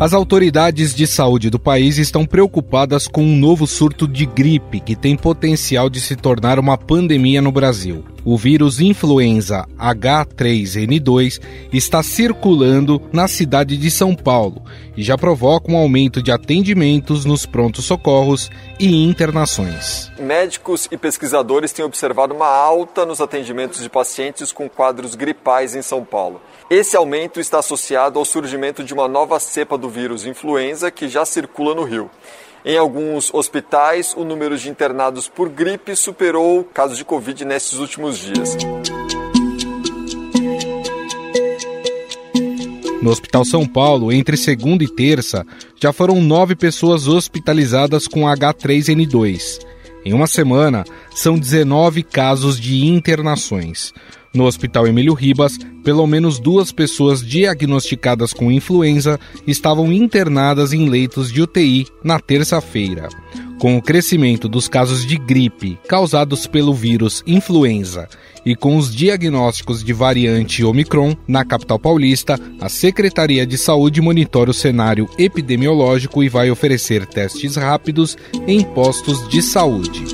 As autoridades de saúde do país estão preocupadas com um novo surto de gripe que tem potencial de se tornar uma pandemia no Brasil. O vírus influenza H3N2 está circulando na cidade de São Paulo e já provoca um aumento de atendimentos nos prontos-socorros e internações. Médicos e pesquisadores têm observado uma alta nos atendimentos de pacientes com quadros gripais em São Paulo. Esse aumento está associado ao surgimento de uma nova cepa do vírus influenza que já circula no Rio. Em alguns hospitais, o número de internados por gripe superou casos de Covid nesses últimos dias. No Hospital São Paulo, entre segunda e terça, já foram nove pessoas hospitalizadas com H3N2. Em uma semana, são 19 casos de internações. No Hospital Emílio Ribas, pelo menos duas pessoas diagnosticadas com influenza estavam internadas em leitos de UTI na terça-feira. Com o crescimento dos casos de gripe causados pelo vírus influenza e com os diagnósticos de variante Omicron na capital paulista, a Secretaria de Saúde monitora o cenário epidemiológico e vai oferecer testes rápidos em postos de saúde.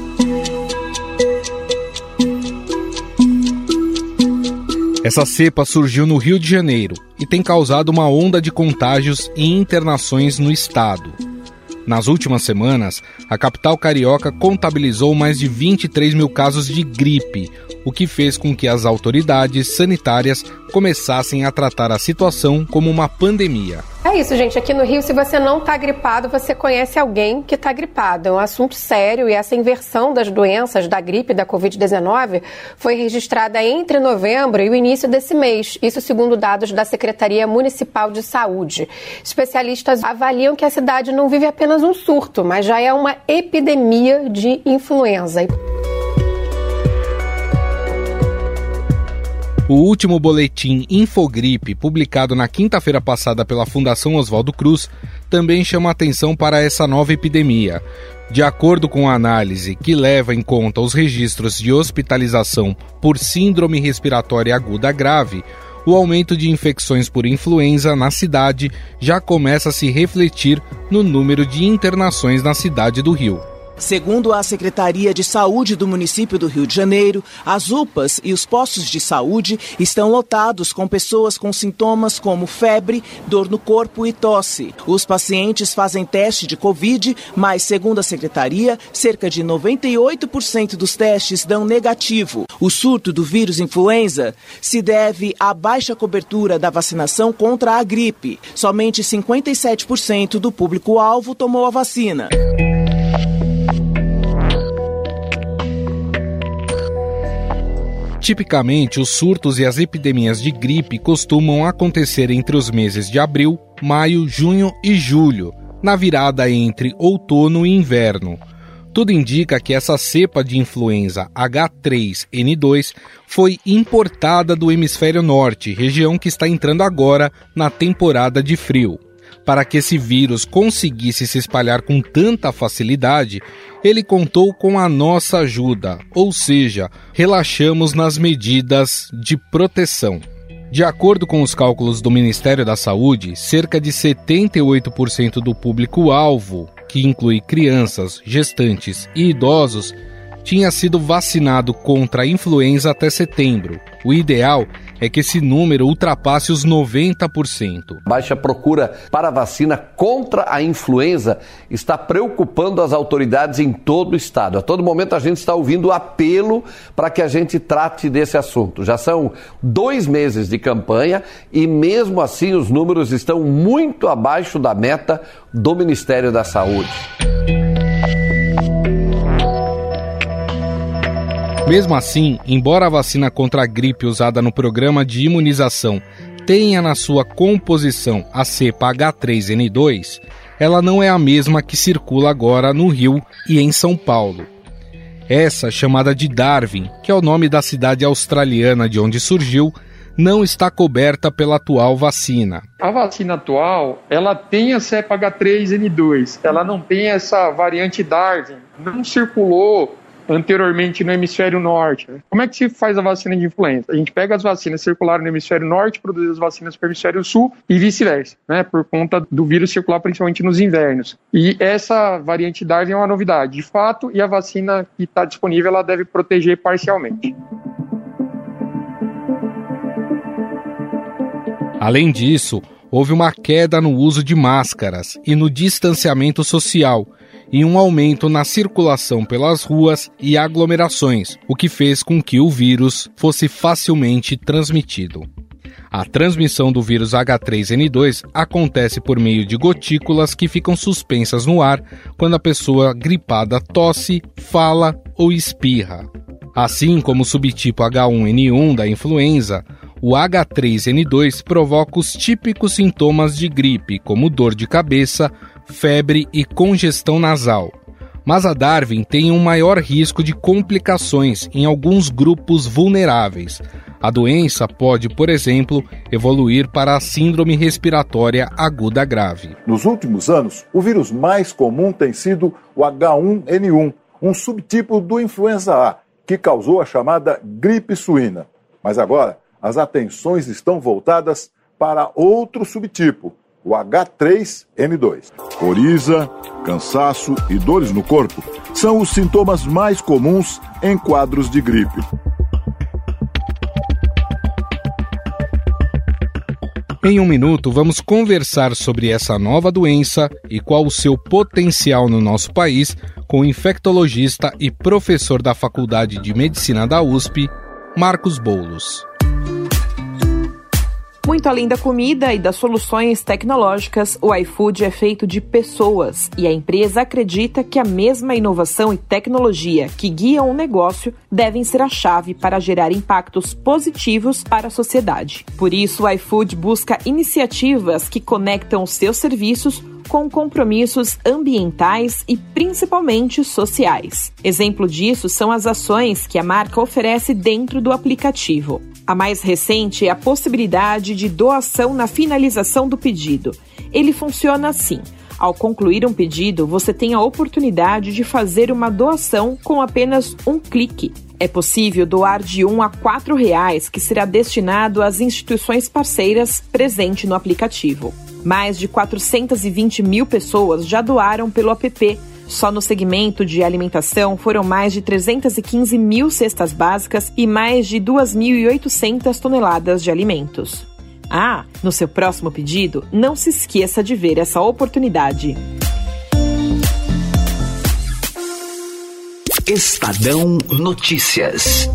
Essa cepa surgiu no Rio de Janeiro e tem causado uma onda de contágios e internações no estado. Nas últimas semanas, a capital carioca contabilizou mais de 23 mil casos de gripe, o que fez com que as autoridades sanitárias começassem a tratar a situação como uma pandemia. É isso, gente. Aqui no Rio, se você não está gripado, você conhece alguém que está gripado. É um assunto sério e essa inversão das doenças da gripe e da Covid-19 foi registrada entre novembro e o início desse mês. Isso segundo dados da Secretaria Municipal de Saúde. Especialistas avaliam que a cidade não vive apenas um surto, mas já é uma epidemia de influenza. O último boletim Infogripe, publicado na quinta-feira passada pela Fundação Oswaldo Cruz, também chama atenção para essa nova epidemia. De acordo com a análise, que leva em conta os registros de hospitalização por síndrome respiratória aguda grave, o aumento de infecções por influenza na cidade já começa a se refletir no número de internações na cidade do Rio. Segundo a Secretaria de Saúde do município do Rio de Janeiro, as UPAs e os postos de saúde estão lotados com pessoas com sintomas como febre, dor no corpo e tosse. Os pacientes fazem teste de Covid, mas, segundo a Secretaria, cerca de 98% dos testes dão negativo. O surto do vírus influenza se deve à baixa cobertura da vacinação contra a gripe. Somente 57% do público-alvo tomou a vacina. Tipicamente, os surtos e as epidemias de gripe costumam acontecer entre os meses de abril, maio, junho e julho, na virada entre outono e inverno. Tudo indica que essa cepa de influenza H3N2 foi importada do hemisfério norte, região que está entrando agora na temporada de frio. Para que esse vírus conseguisse se espalhar com tanta facilidade, ele contou com a nossa ajuda, ou seja, relaxamos nas medidas de proteção. De acordo com os cálculos do Ministério da Saúde, cerca de 78% do público-alvo, que inclui crianças, gestantes e idosos, tinha sido vacinado contra a influenza até setembro. O ideal é que esse número ultrapasse os 90%. Baixa procura para vacina contra a influenza está preocupando as autoridades em todo o estado. A todo momento a gente está ouvindo apelo para que a gente trate desse assunto. Já são dois meses de campanha e, mesmo assim, os números estão muito abaixo da meta do Ministério da Saúde. Mesmo assim, embora a vacina contra a gripe usada no programa de imunização tenha na sua composição a cepa H3N2, ela não é a mesma que circula agora no Rio e em São Paulo. Essa, chamada de Darwin, que é o nome da cidade australiana de onde surgiu, não está coberta pela atual vacina. A vacina atual, ela tem a cepa H3N2, ela não tem essa variante Darwin, não circulou anteriormente no hemisfério norte. Né? Como é que se faz a vacina de influenza? A gente pega as vacinas circulares no hemisfério norte, produz as vacinas para o hemisfério sul e vice-versa, né? Por conta do vírus circular principalmente nos invernos. E essa variante Darwin é uma novidade, de fato, e a vacina que está disponível ela deve proteger parcialmente. Além disso, houve uma queda no uso de máscaras e no distanciamento social, e um aumento na circulação pelas ruas e aglomerações, o que fez com que o vírus fosse facilmente transmitido. A transmissão do vírus H3N2 acontece por meio de gotículas que ficam suspensas no ar quando a pessoa gripada tosse, fala ou espirra. Assim como o subtipo H1N1 da influenza, o H3N2 provoca os típicos sintomas de gripe, como dor de cabeça, febre e congestão nasal. Mas a Darwin tem um maior risco de complicações em alguns grupos vulneráveis. A doença pode, por exemplo, evoluir para a síndrome respiratória aguda grave. Nos últimos anos, o vírus mais comum tem sido o H1N1, um subtipo do influenza A, que causou a chamada gripe suína. Mas agora, as atenções estão voltadas para outro subtipo, o H3N2. Coriza, cansaço e dores no corpo são os sintomas mais comuns em quadros de gripe. Em um minuto, vamos conversar sobre essa nova doença e qual o seu potencial no nosso país com o infectologista e professor da Faculdade de Medicina da USP, Marcos Boulos. Muito além da comida e das soluções tecnológicas, o iFood é feito de pessoas e a empresa acredita que a mesma inovação e tecnologia que guiam o negócio devem ser a chave para gerar impactos positivos para a sociedade. Por isso, o iFood busca iniciativas que conectam seus serviços com compromissos ambientais e principalmente sociais. Exemplo disso são as ações que a marca oferece dentro do aplicativo. A mais recente é a possibilidade de doação na finalização do pedido. Ele funciona assim. Ao concluir um pedido, você tem a oportunidade de fazer uma doação com apenas um clique. É possível doar de um a quatro reais, que será destinado às instituições parceiras presente no aplicativo. Mais de 420 mil pessoas já doaram pelo app só no segmento de alimentação foram mais de 315 mil cestas básicas e mais de 2.800 toneladas de alimentos. Ah, no seu próximo pedido, não se esqueça de ver essa oportunidade. Estadão Notícias.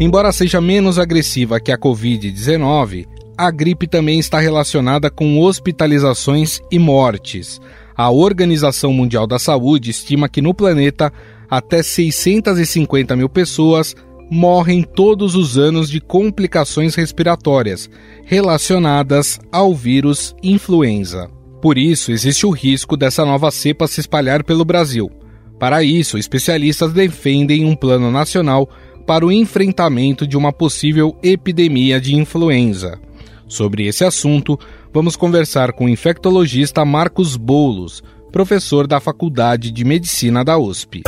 Embora seja menos agressiva que a Covid-19, a gripe também está relacionada com hospitalizações e mortes. A Organização Mundial da Saúde estima que no planeta até 650 mil pessoas morrem todos os anos de complicações respiratórias relacionadas ao vírus influenza. Por isso, existe o risco dessa nova cepa se espalhar pelo Brasil. Para isso, especialistas defendem um plano nacional para o enfrentamento de uma possível epidemia de influenza. Sobre esse assunto, vamos conversar com o infectologista Marcos Boulos, professor da Faculdade de Medicina da USP.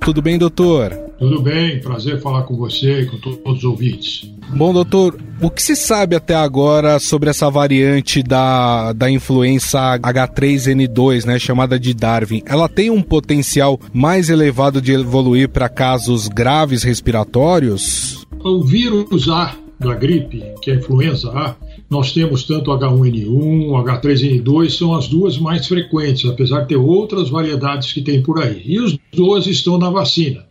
Tudo bem, doutor? Tudo bem, prazer falar com você e com todos os ouvintes. Bom, doutor, o que se sabe até agora sobre essa variante da, da influenza H3N2, né, chamada de Darwin? Ela tem um potencial mais elevado de evoluir para casos graves respiratórios? O vírus A da gripe, que é a influenza A, nós temos tanto H1N1, H3N2, são as duas mais frequentes, apesar de ter outras variedades que tem por aí. E os dois estão na vacina.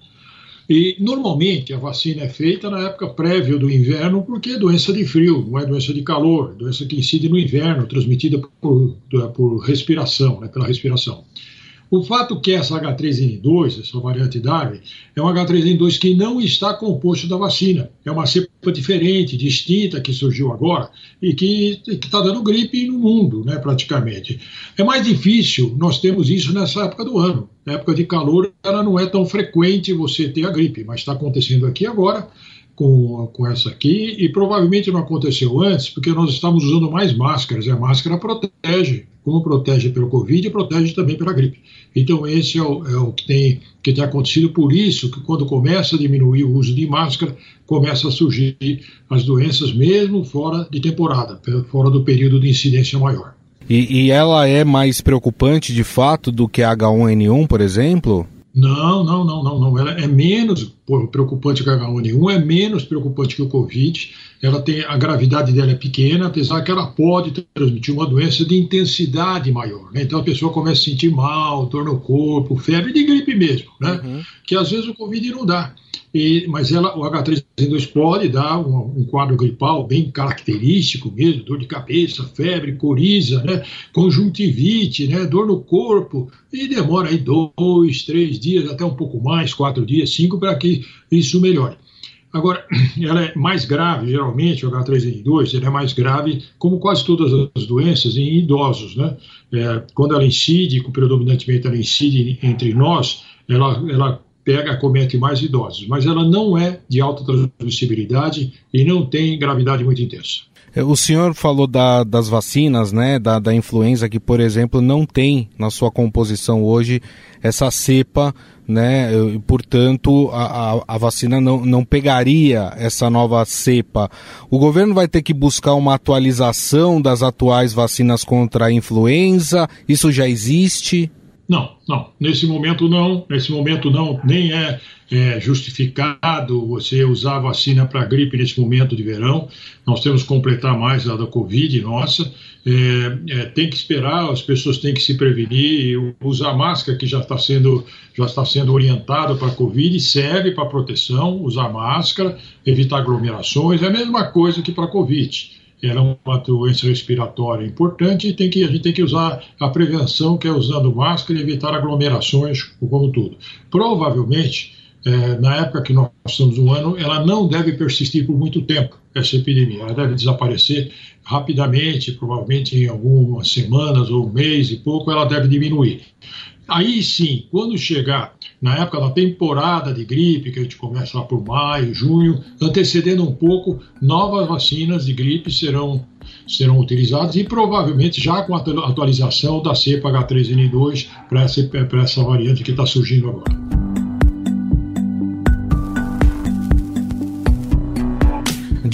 E normalmente a vacina é feita na época prévia do inverno, porque é doença de frio, não é doença de calor, doença que incide no inverno, transmitida por, por respiração, né, pela respiração. O fato que essa H3N2, essa variante Darwin, é um H3N2 que não está composto da vacina. É uma cepa diferente, distinta, que surgiu agora e que está dando gripe no mundo, né, praticamente. É mais difícil, nós temos isso nessa época do ano. Na época de calor, ela não é tão frequente você ter a gripe, mas está acontecendo aqui agora com, com essa aqui, e provavelmente não aconteceu antes, porque nós estamos usando mais máscaras, e a máscara protege, como protege pelo Covid, protege também pela gripe. Então, esse é o, é o que, tem, que tem acontecido, por isso que quando começa a diminuir o uso de máscara, começa a surgir as doenças, mesmo fora de temporada, fora do período de incidência maior. E, e ela é mais preocupante de fato do que a H1N1, por exemplo? Não, não, não, não, não. Ela é menos preocupante que a H1N1, é menos preocupante que o Covid. Ela tem a gravidade dela é pequena, apesar que ela pode transmitir uma doença de intensidade maior. Né? Então a pessoa começa a sentir mal, dor no corpo, febre de gripe mesmo, né? Uhum. Que às vezes o Covid não dá. E, mas ela, o H3N2 pode dar um, um, quadro gripal bem característico mesmo, dor de cabeça, febre, coriza, né, conjuntivite, né, dor no corpo, e demora aí dois, três dias, até um pouco mais, quatro dias, cinco, para que isso melhore. Agora, ela é mais grave, geralmente, o H3N2, ele é mais grave, como quase todas as doenças, em idosos, né? É, quando ela incide, predominantemente ela incide entre nós, ela, ela pega, acomete mais idosos, mas ela não é de alta transmissibilidade e não tem gravidade muito intensa. É, o senhor falou da, das vacinas, né, da, da influenza, que, por exemplo, não tem na sua composição hoje essa cepa, né, e, portanto, a, a, a, vacina não, não pegaria essa nova cepa. O governo vai ter que buscar uma atualização das atuais vacinas contra a influenza? Isso já existe? Não, não. Nesse momento não. Nesse momento não. Nem é, é justificado você usar vacina para gripe nesse momento de verão. Nós temos que completar mais a da Covid, nossa. É, é, tem que esperar, as pessoas têm que se prevenir. Usar máscara, que já está sendo, já está sendo orientado para a Covid, serve para proteção. Usar máscara, evitar aglomerações, é a mesma coisa que para a Covid ela é uma doença respiratória importante e tem que, a gente tem que usar a prevenção, que é usando máscara e evitar aglomerações, como tudo. Provavelmente, é, na época que nós estamos no ano, ela não deve persistir por muito tempo, essa epidemia. Ela deve desaparecer rapidamente, provavelmente em algumas semanas ou um mês e pouco, ela deve diminuir. Aí sim, quando chegar na época da temporada de gripe, que a gente começa lá por maio, junho, antecedendo um pouco, novas vacinas de gripe serão, serão utilizadas e provavelmente já com a atualização da cepa H3N2 para essa, essa variante que está surgindo agora.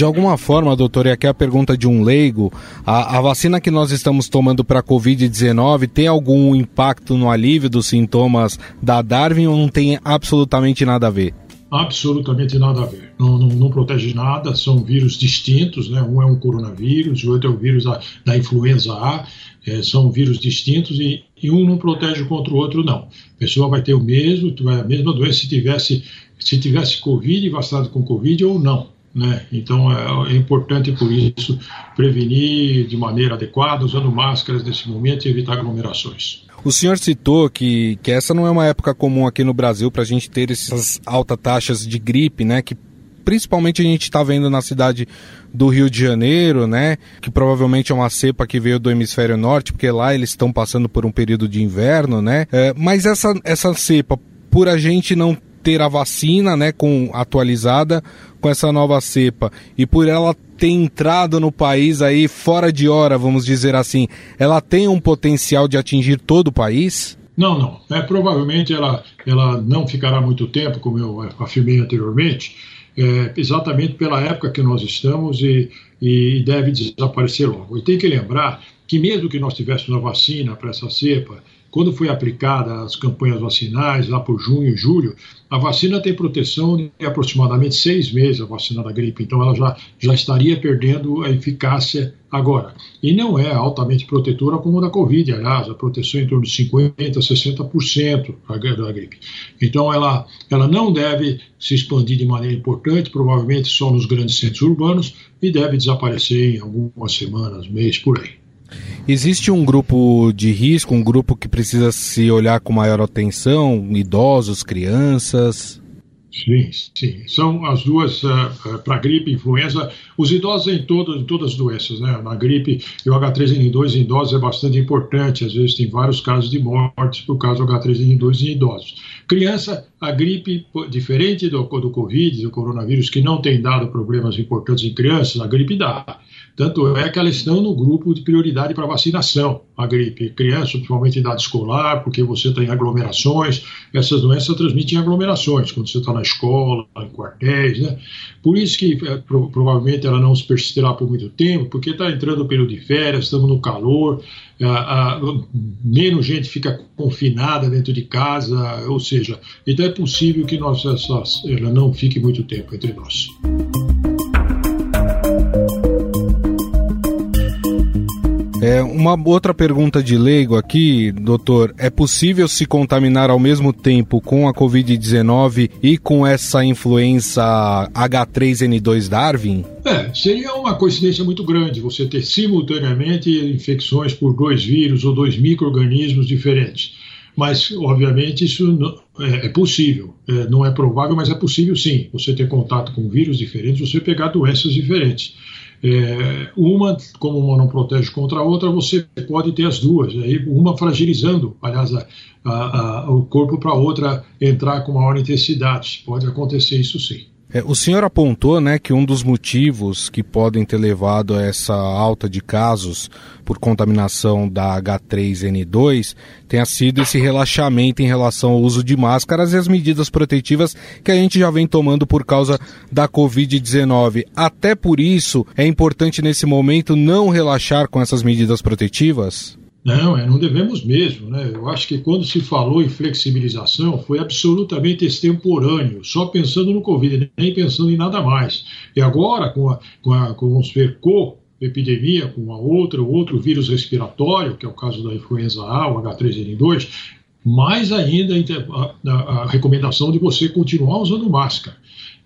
De alguma forma, doutor, e aqui é a pergunta de um leigo, a, a vacina que nós estamos tomando para a Covid-19 tem algum impacto no alívio dos sintomas da Darwin ou não tem absolutamente nada a ver? Absolutamente nada a ver. Não, não, não, protege nada, são vírus distintos, né? Um é um coronavírus, o outro é o vírus da, da influenza A, é, são vírus distintos e, e, um não protege contra o outro, não. A pessoa vai ter o mesmo, a mesma doença se tivesse, se tivesse Covid, vacinado com Covid ou não. Né? Então é, é, importante por isso prevenir de maneira adequada, usando máscaras nesse momento e evitar aglomerações. O senhor citou que, que essa não é uma época comum aqui no Brasil para a gente ter essas altas taxas de gripe, né? Que principalmente a gente está vendo na cidade do Rio de Janeiro, né? Que provavelmente é uma cepa que veio do hemisfério norte, porque lá eles estão passando por um período de inverno, né? É, mas essa, essa cepa, por a gente não ter a vacina, né, com atualizada com essa nova cepa e por ela ter entrado no país aí fora de hora, vamos dizer assim, ela tem um potencial de atingir todo o país? Não, não. É, provavelmente ela, ela não ficará muito tempo, como eu afirmei anteriormente, é, exatamente pela época que nós estamos e, e deve desaparecer logo. E tem que lembrar que mesmo que nós tivéssemos a vacina para essa cepa, quando foi aplicada as campanhas vacinais, lá por junho e julho, a vacina tem proteção de aproximadamente seis meses, a vacina da gripe, então ela já, já estaria perdendo a eficácia agora. E não é altamente protetora como a da Covid, aliás, a proteção é em torno de 50%, 60% da gripe. Então ela, ela não deve se expandir de maneira importante, provavelmente só nos grandes centros urbanos, e deve desaparecer em algumas semanas, mês por aí. Existe um grupo de risco, um grupo que precisa se olhar com maior atenção, idosos, crianças? Sim, sim. São as duas uh, uh, para gripe e influenza. Os idosos em, todo, em todas as doenças, né? Na gripe e o H3N2 em idosos é bastante importante. Às vezes tem vários casos de mortes por causa do H3N2 em idosos. Criança, a gripe, diferente do, do Covid, do coronavírus, que não tem dado problemas importantes em crianças, a gripe dá. Tanto é que elas estão no grupo de prioridade para vacinação, a gripe. Criança, principalmente idade escolar, porque você tem aglomerações, essas doenças transmitem aglomerações, quando você está na escola, em quartéis, né? Por isso que é, pro, provavelmente ela não se persistirá por muito tempo, porque está entrando o período de férias, estamos no calor, a, a, menos gente fica confinada dentro de casa, ou seja, então é possível que nós, essa, ela não fique muito tempo entre nós. É, uma outra pergunta de leigo aqui, doutor. É possível se contaminar ao mesmo tempo com a Covid-19 e com essa influenza H3N2 Darwin? É, seria uma coincidência muito grande você ter simultaneamente infecções por dois vírus ou dois micro-organismos diferentes. Mas, obviamente, isso é, é possível. É, não é provável, mas é possível sim. Você ter contato com vírus diferentes, você pegar doenças diferentes. É, uma, como uma não protege contra a outra, você pode ter as duas, aí uma fragilizando, aliás, a, a, a, o corpo para a outra entrar com maior intensidade. Pode acontecer isso sim. É, o senhor apontou né, que um dos motivos que podem ter levado a essa alta de casos por contaminação da H3N2 tenha sido esse relaxamento em relação ao uso de máscaras e as medidas protetivas que a gente já vem tomando por causa da Covid-19. Até por isso, é importante nesse momento não relaxar com essas medidas protetivas? Não, é, não devemos mesmo. Né? Eu acho que quando se falou em flexibilização foi absolutamente extemporâneo, só pensando no Covid, nem pensando em nada mais. E agora, com a, com a com, vamos ver, epidemia com a outra, outro vírus respiratório, que é o caso da influenza A, o H3N2, mais ainda a, a, a recomendação de você continuar usando máscara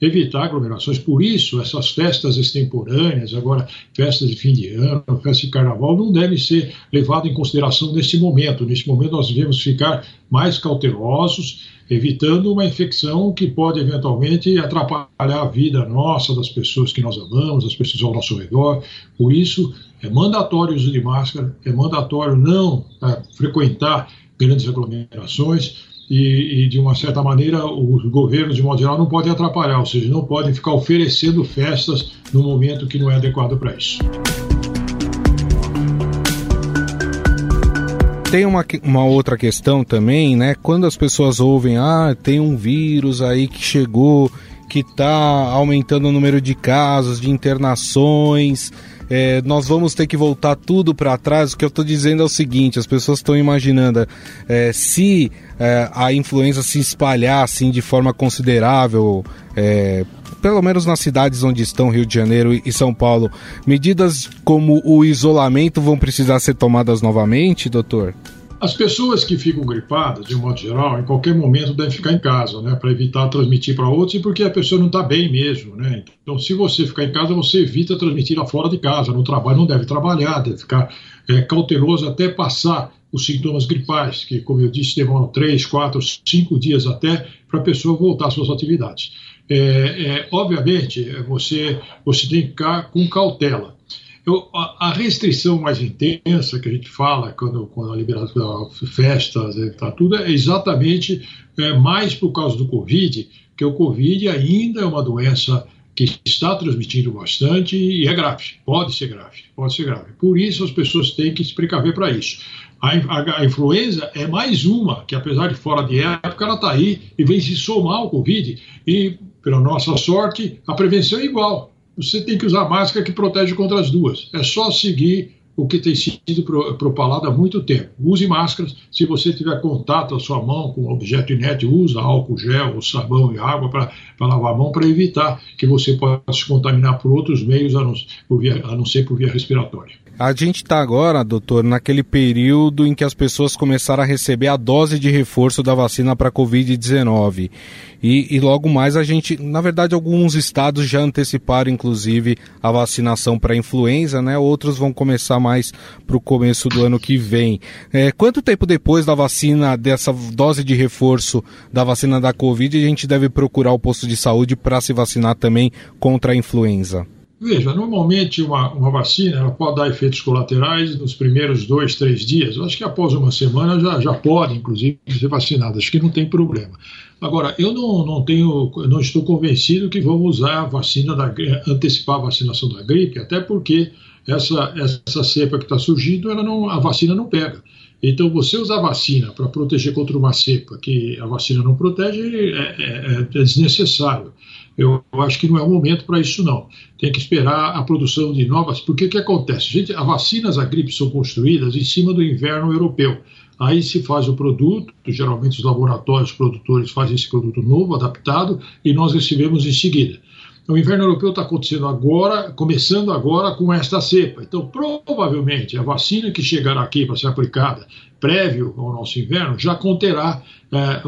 evitar aglomerações. Por isso, essas festas extemporâneas, agora festas de fim de ano, festa de carnaval, não devem ser levadas em consideração nesse momento. Nesse momento, nós devemos ficar mais cautelosos, evitando uma infecção que pode eventualmente atrapalhar a vida nossa, das pessoas que nós amamos, das pessoas ao nosso redor. Por isso, é mandatório o uso de máscara, é mandatório não é, frequentar grandes aglomerações e, e, de uma certa maneira os governos de modo geral não podem atrapalhar, ou seja, não podem ficar oferecendo festas no momento que não é adequado para isso. Tem uma, uma outra questão também, né? Quando as pessoas ouvem, ah, tem um vírus aí que chegou, que está aumentando o número de casos, de internações, é, nós vamos ter que voltar tudo para trás. O que eu estou dizendo é o seguinte: as pessoas estão imaginando é, se é, a influenza se espalhar assim de forma considerável, é, pelo menos nas cidades onde estão Rio de Janeiro e São Paulo, medidas como o isolamento vão precisar ser tomadas novamente, doutor? As pessoas que ficam gripadas, de um modo geral, em qualquer momento devem ficar em casa, né, para evitar transmitir para outros e porque a pessoa não está bem mesmo, né. Então, se você ficar em casa, você evita transmitir lá fora de casa. No trabalho não deve trabalhar, deve ficar é, cauteloso até passar os sintomas gripais, que, como eu disse, demoram três, quatro, cinco dias até para a pessoa voltar às suas atividades. É, é, obviamente, você, você tem que ficar com cautela. Eu, a, a, restrição mais intensa que a gente fala quando, quando a liberação festas, tá, tudo é exatamente é, mais por causa do Covid, que o Covid ainda é uma doença que está transmitindo bastante e é grave, pode ser grave, pode ser grave. Por isso as pessoas têm que se precaver para isso. A, a, a, influenza é mais uma que, apesar de fora de época, ela está aí e vem se somar ao Covid. E, pela nossa sorte, a prevenção é igual você tem que usar máscara que protege contra as duas. É só seguir o que tem sido propalado há muito tempo. Use máscaras. Se você tiver contato a sua mão com objeto inerte, usa álcool gel, sabão e água para lavar a mão para evitar que você possa se contaminar por outros meios, a não, por via, a não ser por via respiratória. A gente está agora, doutor, naquele período em que as pessoas começaram a receber a dose de reforço da vacina para a Covid-19. E, e, logo mais a gente, na verdade, alguns estados já anteciparam, inclusive, a vacinação para influenza, né? Outros vão começar mais para o começo do ano que vem. É, quanto tempo depois da vacina, dessa dose de reforço da vacina da Covid, a gente deve procurar o posto de saúde para se vacinar também contra a influenza? Veja, normalmente uma, uma vacina ela pode dar efeitos colaterais nos primeiros dois, três dias. Eu acho que após uma semana já, já pode, inclusive, ser vacinada. Acho que não tem problema. Agora, eu não, não tenho, não estou convencido que vamos usar a vacina da antecipar a vacinação da gripe, até porque essa, essa cepa que está surgindo, ela não, a vacina não pega. Então, você usar vacina para proteger contra uma cepa que a vacina não protege é, é, é desnecessário. Eu acho que não é o momento para isso, não. Tem que esperar a produção de novas. Porque o que acontece? Gente, as vacinas da gripe são construídas em cima do inverno europeu. Aí se faz o produto, geralmente os laboratórios produtores fazem esse produto novo, adaptado, e nós recebemos em seguida. O inverno europeu está acontecendo agora, começando agora com esta cepa. Então, provavelmente, a vacina que chegará aqui para ser aplicada prévio ao nosso inverno já conterá é,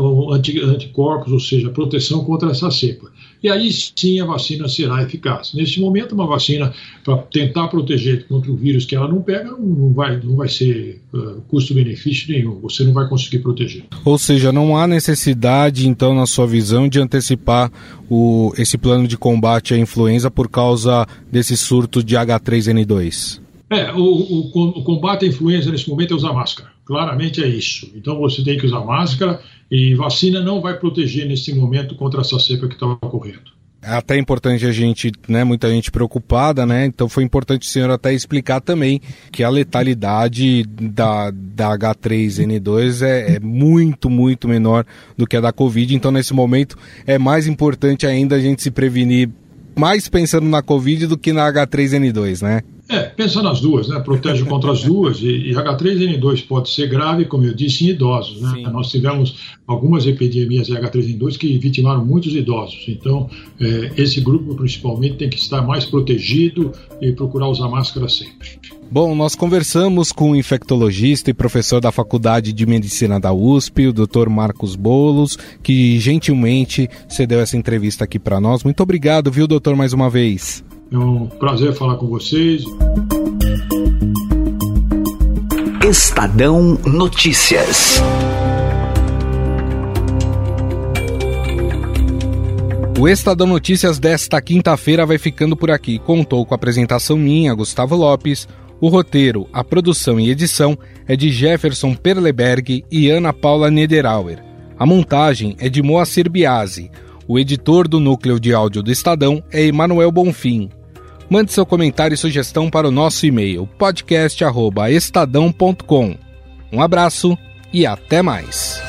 anticorpos, ou seja, proteção contra essa cepa. E aí sim a vacina será eficaz. Nesse momento, uma vacina para tentar proteger contra o vírus que ela não pega não vai, não vai ser uh, custo-benefício nenhum. Você não vai conseguir proteger. Ou seja, não há necessidade, então, na sua visão, de antecipar o, esse plano de combate à influenza por causa desse surto de H3N2. É, o, o, o combate à influenza nesse momento é usar máscara. Claramente é isso. Então você tem que usar máscara e vacina não vai proteger nesse momento contra essa cepa que está ocorrendo. É até importante a gente, né, muita gente preocupada, né? Então foi importante o senhor até explicar também que a letalidade da, da H3N2 é, é muito, muito menor do que a da Covid. Então nesse momento é mais importante ainda a gente se prevenir mais pensando na Covid do que na H3N2, né? É, pensa nas duas, né? Protege contra as duas. E, e, H3N2 pode ser grave, como eu disse, em idosos. Né? Nós tivemos algumas epidemias de H3N2 que vitimaram muitos idosos. Então, é, esse grupo principalmente tem que estar mais protegido e procurar usar máscara sempre. Bom, nós conversamos com o infectologista e professor da Faculdade de Medicina da USP, o Dr. Marcos Bolos, que gentilmente cedeu essa entrevista aqui para nós. Muito obrigado, viu, doutor, mais uma vez. É um prazer falar com vocês. Estadão Notícias. O Estadão Notícias desta quinta-feira vai ficando por aqui. Contou com a apresentação minha, Gustavo Lopes. O roteiro, a produção e edição é de Jefferson Perleberg e Ana Paula Nederauer. A montagem é de Moacir Biasi. O editor do núcleo de áudio do Estadão é Emanuel Bonfim. Mande seu comentário e sugestão para o nosso e-mail podcast@estadão.com. Um abraço e até mais.